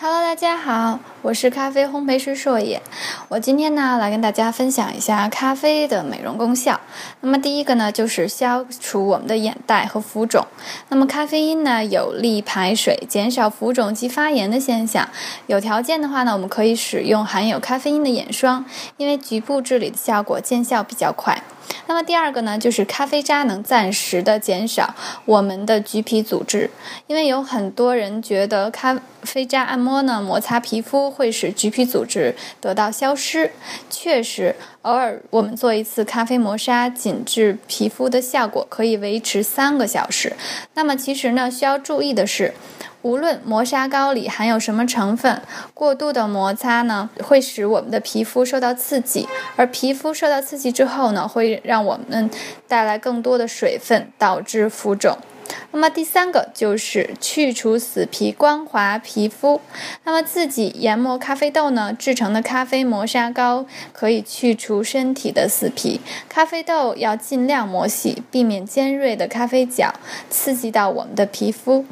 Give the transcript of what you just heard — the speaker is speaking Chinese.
Hello，大家好，我是咖啡烘焙师硕野。我今天呢来跟大家分享一下咖啡的美容功效。那么第一个呢就是消除我们的眼袋和浮肿。那么咖啡因呢有利排水，减少浮肿及发炎的现象。有条件的话呢，我们可以使用含有咖啡因的眼霜，因为局部治理的效果见效比较快。那么第二个呢，就是咖啡渣能暂时的减少我们的橘皮组织，因为有很多人觉得咖啡渣按摩呢摩擦皮肤会使橘皮组织得到消失，确实，偶尔我们做一次咖啡磨砂，紧致皮肤的效果可以维持三个小时。那么其实呢，需要注意的是。无论磨砂膏里含有什么成分，过度的摩擦呢，会使我们的皮肤受到刺激，而皮肤受到刺激之后呢，会让我们带来更多的水分，导致浮肿。那么第三个就是去除死皮，光滑皮肤。那么自己研磨咖啡豆呢制成的咖啡磨砂膏可以去除身体的死皮。咖啡豆要尽量磨细，避免尖锐的咖啡角刺激到我们的皮肤。